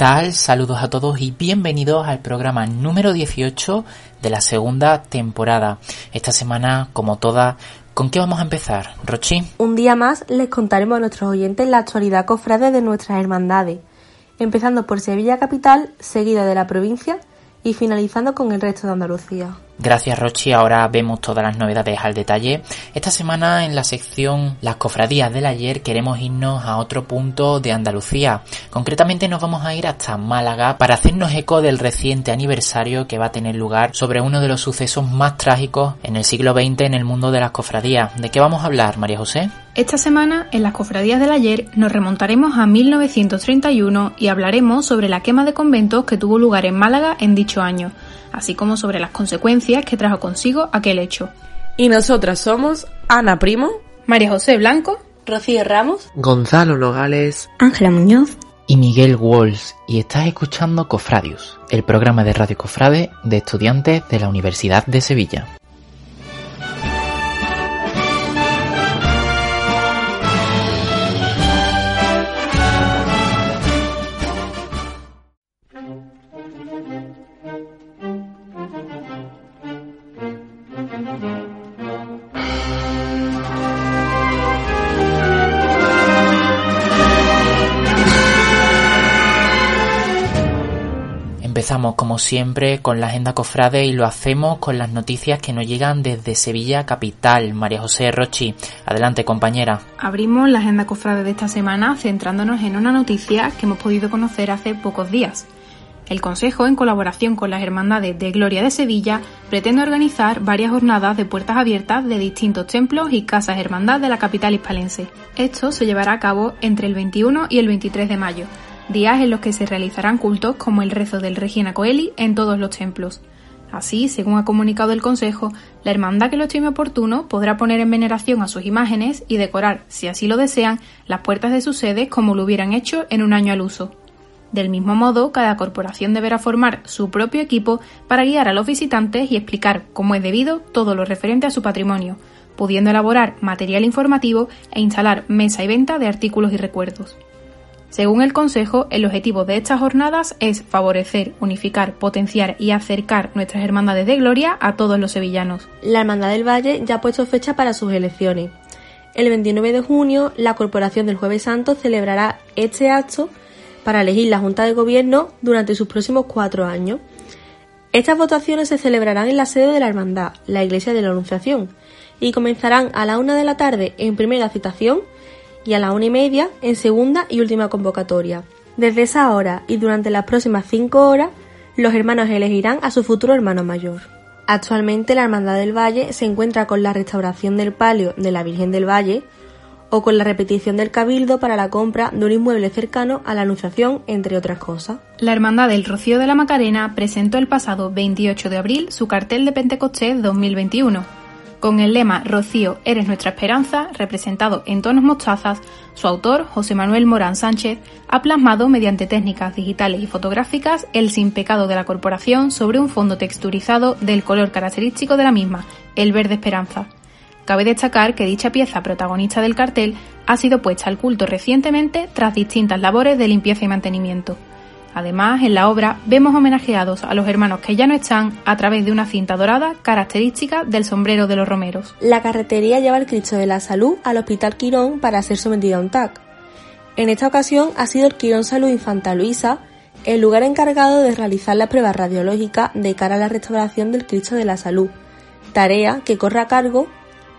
Saludos a todos y bienvenidos al programa número 18 de la segunda temporada. Esta semana, como toda, ¿con qué vamos a empezar, Rochi? Un día más les contaremos a nuestros oyentes la actualidad cofrade de nuestras hermandades, empezando por Sevilla Capital, seguida de la provincia y finalizando con el resto de Andalucía. Gracias Rochi, ahora vemos todas las novedades al detalle. Esta semana en la sección Las cofradías del ayer queremos irnos a otro punto de Andalucía. Concretamente nos vamos a ir hasta Málaga para hacernos eco del reciente aniversario que va a tener lugar sobre uno de los sucesos más trágicos en el siglo XX en el mundo de las cofradías. ¿De qué vamos a hablar, María José? Esta semana, en las cofradías del ayer, nos remontaremos a 1931 y hablaremos sobre la quema de conventos que tuvo lugar en Málaga en dicho año así como sobre las consecuencias que trajo consigo aquel hecho. Y nosotras somos Ana Primo, María José Blanco, Rocío Ramos, Gonzalo Nogales, Ángela Muñoz y Miguel Walls y estás escuchando Cofradius, el programa de Radio Cofrade de estudiantes de la Universidad de Sevilla. Empezamos como siempre con la agenda cofrade y lo hacemos con las noticias que nos llegan desde Sevilla capital. María José Rochi, adelante compañera. Abrimos la agenda cofrade de esta semana centrándonos en una noticia que hemos podido conocer hace pocos días. El Consejo, en colaboración con las Hermandades de Gloria de Sevilla, pretende organizar varias jornadas de puertas abiertas de distintos templos y casas hermandad de la capital hispalense. Esto se llevará a cabo entre el 21 y el 23 de mayo, días en los que se realizarán cultos como el rezo del Regina Coeli en todos los templos. Así, según ha comunicado el Consejo, la hermandad que lo estime oportuno podrá poner en veneración a sus imágenes y decorar, si así lo desean, las puertas de sus sedes como lo hubieran hecho en un año al uso. Del mismo modo, cada corporación deberá formar su propio equipo para guiar a los visitantes y explicar cómo es debido todo lo referente a su patrimonio, pudiendo elaborar material informativo e instalar mesa y venta de artículos y recuerdos. Según el Consejo, el objetivo de estas jornadas es favorecer, unificar, potenciar y acercar nuestras hermandades de gloria a todos los sevillanos. La Hermandad del Valle ya ha puesto fecha para sus elecciones. El 29 de junio, la Corporación del Jueves Santo celebrará este acto para elegir la Junta de Gobierno durante sus próximos cuatro años. Estas votaciones se celebrarán en la sede de la Hermandad, la Iglesia de la Anunciación, y comenzarán a la una de la tarde en primera citación y a la una y media en segunda y última convocatoria. Desde esa hora y durante las próximas cinco horas, los hermanos elegirán a su futuro hermano mayor. Actualmente la Hermandad del Valle se encuentra con la restauración del palio de la Virgen del Valle o con la repetición del cabildo para la compra de un inmueble cercano a la Anunciación, entre otras cosas. La Hermandad del Rocío de la Macarena presentó el pasado 28 de abril su cartel de Pentecostés 2021 con el lema Rocío, eres nuestra esperanza, representado en tonos mostazas, su autor, José Manuel Morán Sánchez, ha plasmado mediante técnicas digitales y fotográficas el sin pecado de la corporación sobre un fondo texturizado del color característico de la misma, el verde esperanza. Cabe destacar que dicha pieza protagonista del cartel ha sido puesta al culto recientemente tras distintas labores de limpieza y mantenimiento. Además, en la obra vemos homenajeados a los hermanos que ya no están a través de una cinta dorada característica del sombrero de los romeros. La carretería lleva el Cristo de la Salud al Hospital Quirón para ser sometido a un TAC. En esta ocasión ha sido el Quirón Salud Infanta Luisa el lugar encargado de realizar las pruebas radiológicas de cara a la restauración del Cristo de la Salud, tarea que corre a cargo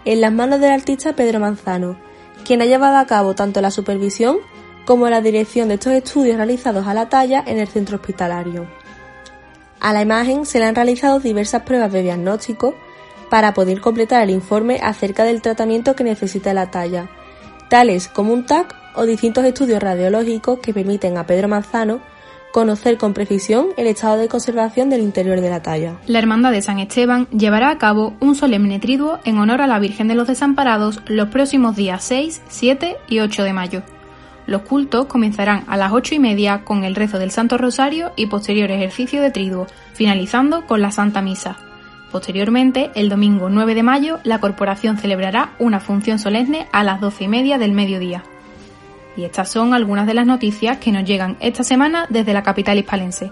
en las manos del artista Pedro Manzano, quien ha llevado a cabo tanto la supervisión como la dirección de estos estudios realizados a la talla en el centro hospitalario. A la imagen se le han realizado diversas pruebas de diagnóstico para poder completar el informe acerca del tratamiento que necesita la talla, tales como un TAC o distintos estudios radiológicos que permiten a Pedro Manzano conocer con precisión el estado de conservación del interior de la talla. La Hermandad de San Esteban llevará a cabo un solemne triduo en honor a la Virgen de los Desamparados los próximos días 6, 7 y 8 de mayo. Los cultos comenzarán a las ocho y media con el rezo del Santo Rosario y posterior ejercicio de triduo, finalizando con la Santa Misa. Posteriormente, el domingo 9 de mayo, la corporación celebrará una función solemne a las doce y media del mediodía. Y estas son algunas de las noticias que nos llegan esta semana desde la capital hispalense.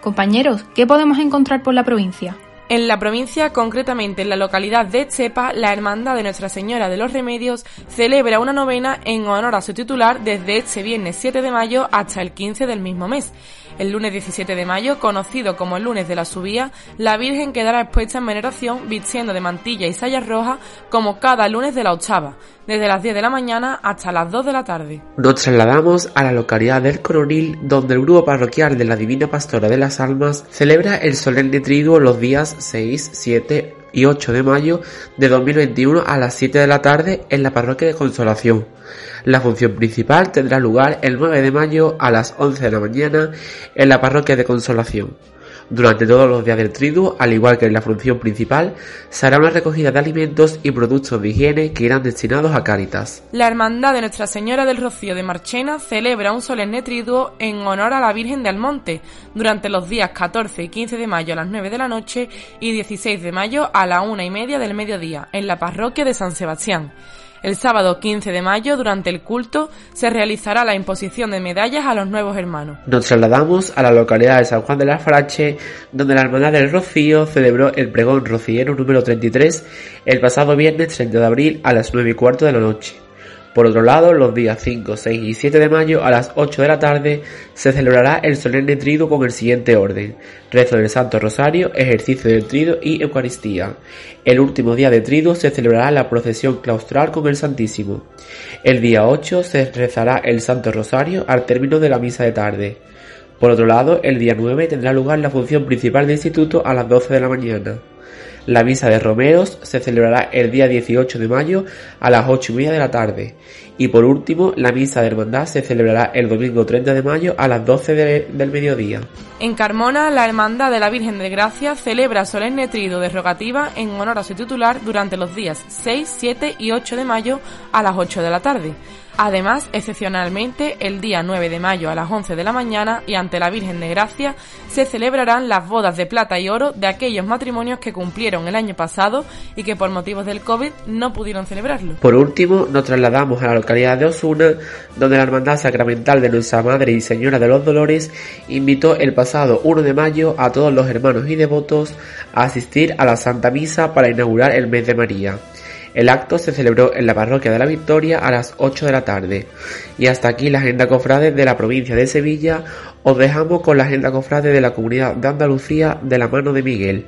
Compañeros, ¿qué podemos encontrar por la provincia? En la provincia, concretamente en la localidad de Chepa, la Hermandad de Nuestra Señora de los Remedios celebra una novena en honor a su titular desde este viernes 7 de mayo hasta el 15 del mismo mes. El lunes 17 de mayo, conocido como el lunes de la subía, la Virgen quedará expuesta en veneración vistiendo de mantilla y sayas rojas como cada lunes de la octava, desde las 10 de la mañana hasta las 2 de la tarde. Nos trasladamos a la localidad del Coronil, donde el grupo parroquial de la Divina Pastora de las Almas celebra el solemne triduo los días 6, 7 y 8 de mayo de 2021 a las 7 de la tarde en la parroquia de Consolación. La función principal tendrá lugar el 9 de mayo a las 11 de la mañana en la parroquia de Consolación. Durante todos los días del triduo, al igual que en la función principal, se una recogida de alimentos y productos de higiene que irán destinados a Cáritas. La Hermandad de Nuestra Señora del Rocío de Marchena celebra un solemne triduo en honor a la Virgen de Almonte durante los días 14 y 15 de mayo a las 9 de la noche y 16 de mayo a la una y media del mediodía en la parroquia de San Sebastián. El sábado 15 de mayo, durante el culto, se realizará la imposición de medallas a los nuevos hermanos. Nos trasladamos a la localidad de San Juan de la Farache, donde la Hermandad del Rocío celebró el pregón rociero número 33 el pasado viernes 30 de abril a las 9 y cuarto de la noche. Por otro lado, los días 5, 6 y 7 de mayo a las 8 de la tarde se celebrará el solemne trido con el siguiente orden. Rezo del Santo Rosario, ejercicio del trido y Eucaristía. El último día de trido se celebrará la procesión claustral con el Santísimo. El día 8 se rezará el Santo Rosario al término de la misa de tarde. Por otro lado, el día 9 tendrá lugar la función principal del instituto a las 12 de la mañana. La misa de romeros se celebrará el día 18 de mayo a las 8 y media de la tarde. Y por último, la misa de hermandad se celebrará el domingo 30 de mayo a las 12 del mediodía. En Carmona, la Hermandad de la Virgen de Gracia celebra solemne trido de rogativa en honor a su titular durante los días 6, 7 y 8 de mayo a las 8 de la tarde. Además, excepcionalmente, el día 9 de mayo a las 11 de la mañana y ante la Virgen de Gracia se celebrarán las bodas de plata y oro de aquellos matrimonios que cumplieron el año pasado y que por motivos del COVID no pudieron celebrarlo. Por último, nos trasladamos a la localidad de Osuna, donde la Hermandad Sacramental de Nuestra Madre y Señora de los Dolores invitó el pasado 1 de mayo a todos los hermanos y devotos a asistir a la Santa Misa para inaugurar el mes de María. El acto se celebró en la parroquia de la Victoria a las 8 de la tarde. Y hasta aquí la agenda cofrade de la provincia de Sevilla. Os dejamos con la agenda cofrade de la comunidad de Andalucía de la mano de Miguel.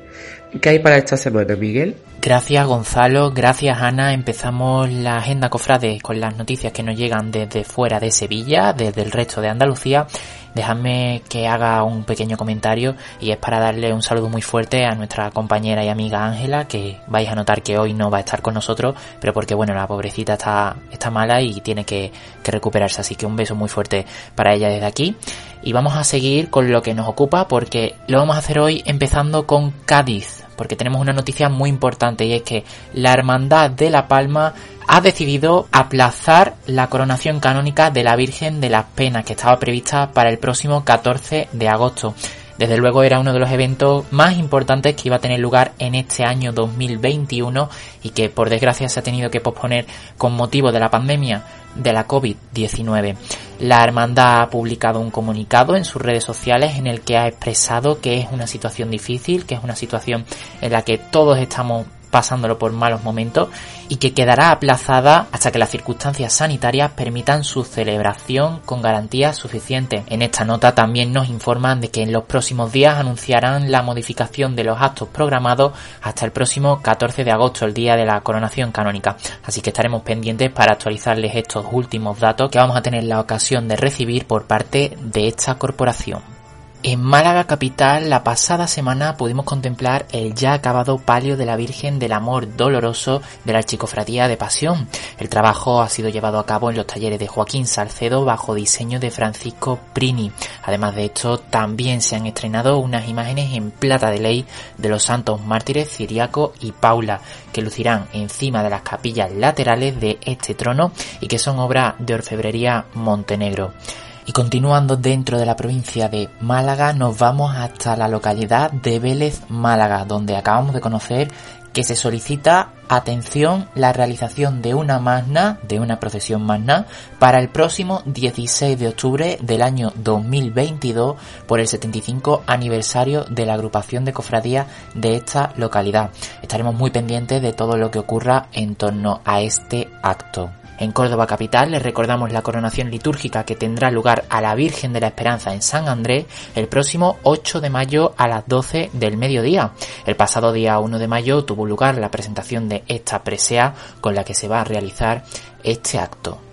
¿Qué hay para esta semana, Miguel? Gracias Gonzalo, gracias Ana. Empezamos la agenda cofrade con las noticias que nos llegan desde fuera de Sevilla, desde el resto de Andalucía. Dejadme que haga un pequeño comentario y es para darle un saludo muy fuerte a nuestra compañera y amiga Ángela, que vais a notar que hoy no va a estar con nosotros, pero porque bueno, la pobrecita está, está mala y tiene que, que recuperarse, así que un beso muy fuerte para ella desde aquí. Y vamos a seguir con lo que nos ocupa porque lo vamos a hacer hoy empezando con Cádiz, porque tenemos una noticia muy importante y es que la Hermandad de La Palma ha decidido aplazar la coronación canónica de la Virgen de las Penas que estaba prevista para el próximo 14 de agosto. Desde luego era uno de los eventos más importantes que iba a tener lugar en este año 2021 y que por desgracia se ha tenido que posponer con motivo de la pandemia de la COVID-19. La hermandad ha publicado un comunicado en sus redes sociales en el que ha expresado que es una situación difícil, que es una situación en la que todos estamos pasándolo por malos momentos y que quedará aplazada hasta que las circunstancias sanitarias permitan su celebración con garantías suficientes. En esta nota también nos informan de que en los próximos días anunciarán la modificación de los actos programados hasta el próximo 14 de agosto, el día de la coronación canónica. Así que estaremos pendientes para actualizarles estos últimos datos que vamos a tener la ocasión de recibir por parte de esta corporación. En Málaga capital, la pasada semana pudimos contemplar el ya acabado palio de la Virgen del Amor Doloroso de la Archicofradía de Pasión. El trabajo ha sido llevado a cabo en los talleres de Joaquín Salcedo bajo diseño de Francisco Prini. Además de esto, también se han estrenado unas imágenes en plata de ley de los santos mártires Ciriaco y Paula, que lucirán encima de las capillas laterales de este trono y que son obra de orfebrería Montenegro. Y continuando dentro de la provincia de Málaga, nos vamos hasta la localidad de Vélez, Málaga, donde acabamos de conocer que se solicita atención la realización de una magna, de una procesión magna, para el próximo 16 de octubre del año 2022 por el 75 aniversario de la agrupación de cofradías de esta localidad. Estaremos muy pendientes de todo lo que ocurra en torno a este acto. En Córdoba capital les recordamos la coronación litúrgica que tendrá lugar a la Virgen de la Esperanza en San Andrés el próximo 8 de mayo a las 12 del mediodía. El pasado día 1 de mayo tuvo lugar la presentación de esta presea con la que se va a realizar este acto.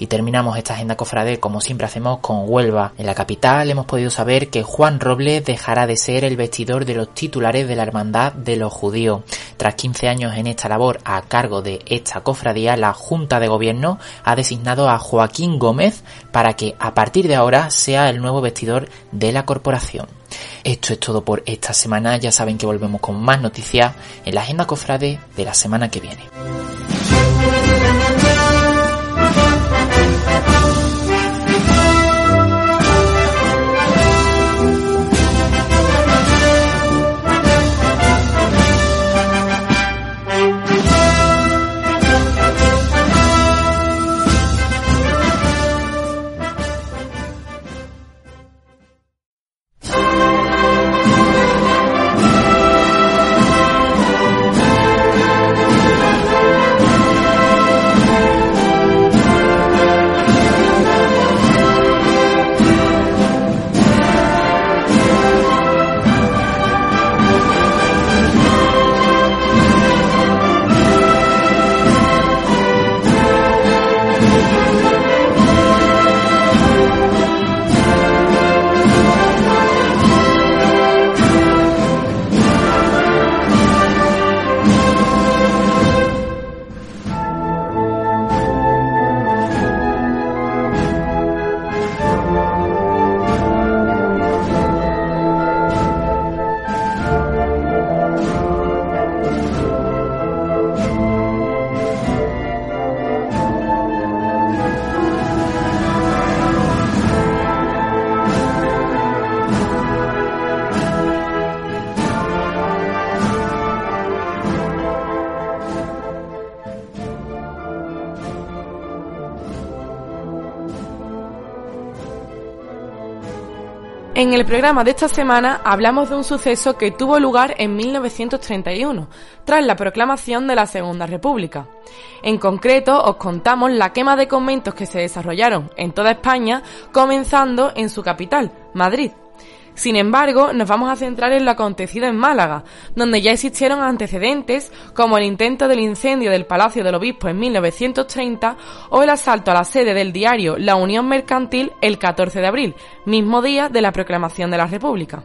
Y terminamos esta agenda cofrade como siempre hacemos con Huelva. En la capital hemos podido saber que Juan Robles dejará de ser el vestidor de los titulares de la Hermandad de los Judíos. Tras 15 años en esta labor a cargo de esta cofradía, la Junta de Gobierno ha designado a Joaquín Gómez para que a partir de ahora sea el nuevo vestidor de la corporación. Esto es todo por esta semana. Ya saben que volvemos con más noticias en la agenda cofrade de la semana que viene. En el programa de esta semana hablamos de un suceso que tuvo lugar en 1931, tras la proclamación de la Segunda República. En concreto, os contamos la quema de conventos que se desarrollaron en toda España, comenzando en su capital, Madrid. Sin embargo, nos vamos a centrar en lo acontecido en Málaga, donde ya existieron antecedentes como el intento del incendio del Palacio del Obispo en 1930 o el asalto a la sede del diario La Unión Mercantil el 14 de abril, mismo día de la proclamación de la República.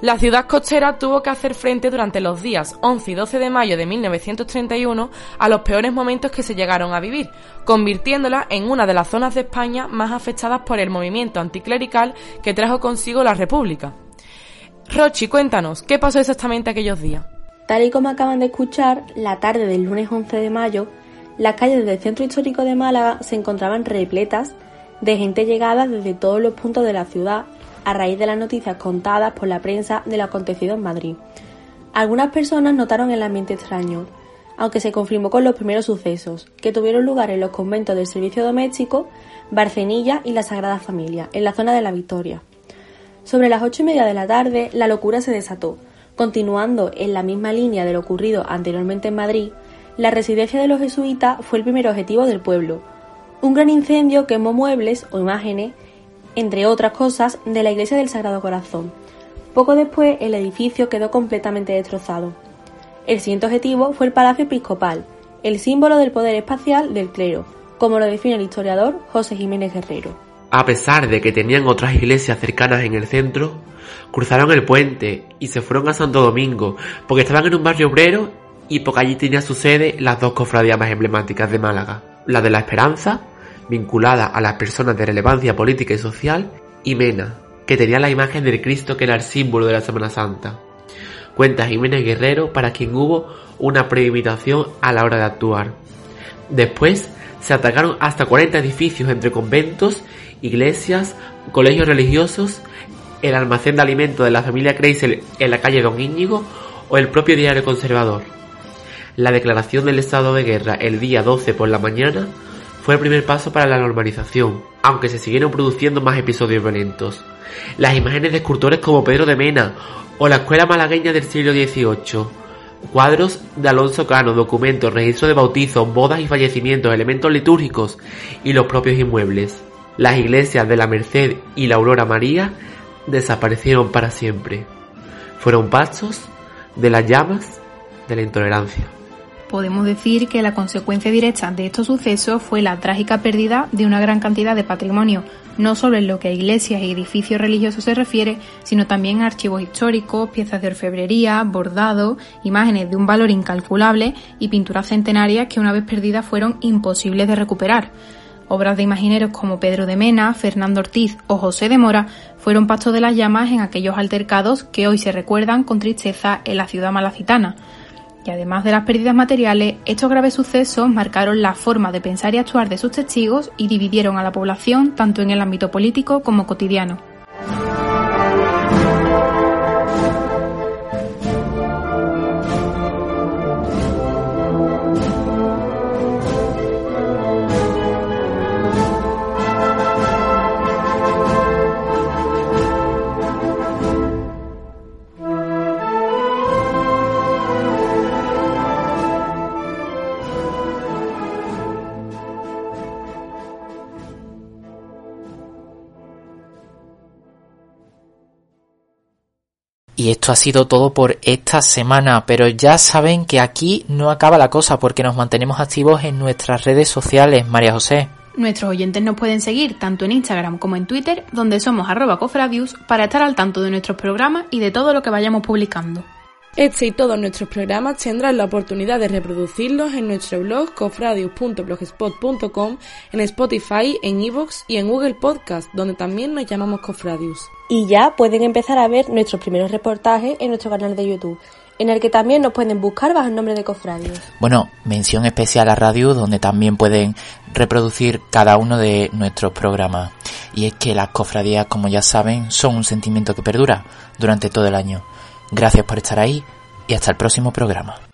La ciudad costera tuvo que hacer frente durante los días 11 y 12 de mayo de 1931 a los peores momentos que se llegaron a vivir, convirtiéndola en una de las zonas de España más afectadas por el movimiento anticlerical que trajo consigo la República. Rochi, cuéntanos, ¿qué pasó exactamente aquellos días? Tal y como acaban de escuchar, la tarde del lunes 11 de mayo, las calles del centro histórico de Málaga se encontraban repletas de gente llegada desde todos los puntos de la ciudad a raíz de las noticias contadas por la prensa de lo acontecido en Madrid. Algunas personas notaron el ambiente extraño, aunque se confirmó con los primeros sucesos, que tuvieron lugar en los conventos del servicio doméstico, Barcenilla y la Sagrada Familia, en la zona de la Victoria. Sobre las ocho y media de la tarde, la locura se desató. Continuando en la misma línea de lo ocurrido anteriormente en Madrid, la residencia de los jesuitas fue el primer objetivo del pueblo. Un gran incendio quemó muebles o imágenes entre otras cosas, de la iglesia del Sagrado Corazón. Poco después, el edificio quedó completamente destrozado. El siguiente objetivo fue el Palacio Episcopal, el símbolo del poder espacial del clero, como lo define el historiador José Jiménez Guerrero. A pesar de que tenían otras iglesias cercanas en el centro, cruzaron el puente y se fueron a Santo Domingo, porque estaban en un barrio obrero y porque allí tenía su sede las dos cofradías más emblemáticas de Málaga, la de la Esperanza vinculada a las personas de relevancia política y social, y Mena, que tenía la imagen del Cristo que era el símbolo de la Semana Santa. Cuenta Jiménez Guerrero para quien hubo una premeditación a la hora de actuar. Después se atacaron hasta 40 edificios entre conventos, iglesias, colegios religiosos, el almacén de alimentos de la familia Kreisel en la calle Don Íñigo o el propio diario conservador. La declaración del estado de guerra el día 12 por la mañana fue el primer paso para la normalización, aunque se siguieron produciendo más episodios violentos. Las imágenes de escultores como Pedro de Mena o la escuela malagueña del siglo XVIII, cuadros de Alonso Cano, documentos, registros de bautizos, bodas y fallecimientos, elementos litúrgicos y los propios inmuebles. Las iglesias de la Merced y la Aurora María desaparecieron para siempre. Fueron pasos de las llamas de la intolerancia podemos decir que la consecuencia directa de estos sucesos fue la trágica pérdida de una gran cantidad de patrimonio, no solo en lo que a iglesias y edificios religiosos se refiere, sino también a archivos históricos, piezas de orfebrería, bordado, imágenes de un valor incalculable y pinturas centenarias que una vez perdidas fueron imposibles de recuperar. Obras de imagineros como Pedro de Mena, Fernando Ortiz o José de Mora fueron pastos de las llamas en aquellos altercados que hoy se recuerdan con tristeza en la ciudad malacitana. Y además de las pérdidas materiales, estos graves sucesos marcaron la forma de pensar y actuar de sus testigos y dividieron a la población tanto en el ámbito político como cotidiano. Y esto ha sido todo por esta semana, pero ya saben que aquí no acaba la cosa porque nos mantenemos activos en nuestras redes sociales, María José. Nuestros oyentes nos pueden seguir tanto en Instagram como en Twitter, donde somos arroba cofradius, para estar al tanto de nuestros programas y de todo lo que vayamos publicando. Este y todos nuestros programas tendrán la oportunidad de reproducirlos en nuestro blog cofradius.blogspot.com, en Spotify, en Evox y en Google Podcast, donde también nos llamamos Cofradius. Y ya pueden empezar a ver nuestros primeros reportajes en nuestro canal de YouTube, en el que también nos pueden buscar bajo el nombre de Cofradius. Bueno, mención especial a Radio, donde también pueden reproducir cada uno de nuestros programas. Y es que las cofradías, como ya saben, son un sentimiento que perdura durante todo el año. Gracias por estar ahí y hasta el próximo programa.